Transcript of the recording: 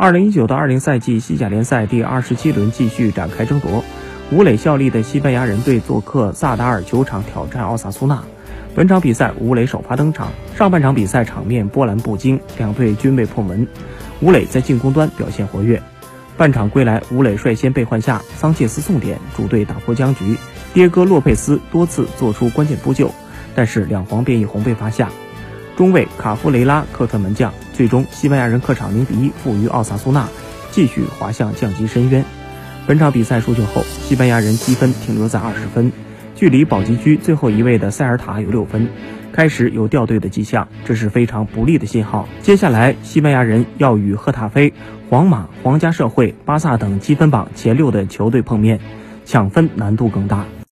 二零一九到二零赛季西甲联赛第二十七轮继续展开争夺，武磊效力的西班牙人队做客萨达尔球场挑战奥萨苏纳。本场比赛，武磊首发登场。上半场比赛场面波澜不惊，两队均未破门。武磊在进攻端表现活跃。半场归来，武磊率先被换下，桑切斯送点，主队打破僵局。迭戈·洛佩斯多次做出关键扑救，但是两黄变一红被罚下。中卫卡夫雷拉客串门将，最终西班牙人客场零比一负于奥萨苏纳，继续滑向降级深渊。本场比赛输球后，西班牙人积分停留在二十分。距离保级区最后一位的塞尔塔有六分，开始有掉队的迹象，这是非常不利的信号。接下来，西班牙人要与赫塔菲、皇马、皇家社会、巴萨等积分榜前六的球队碰面，抢分难度更大。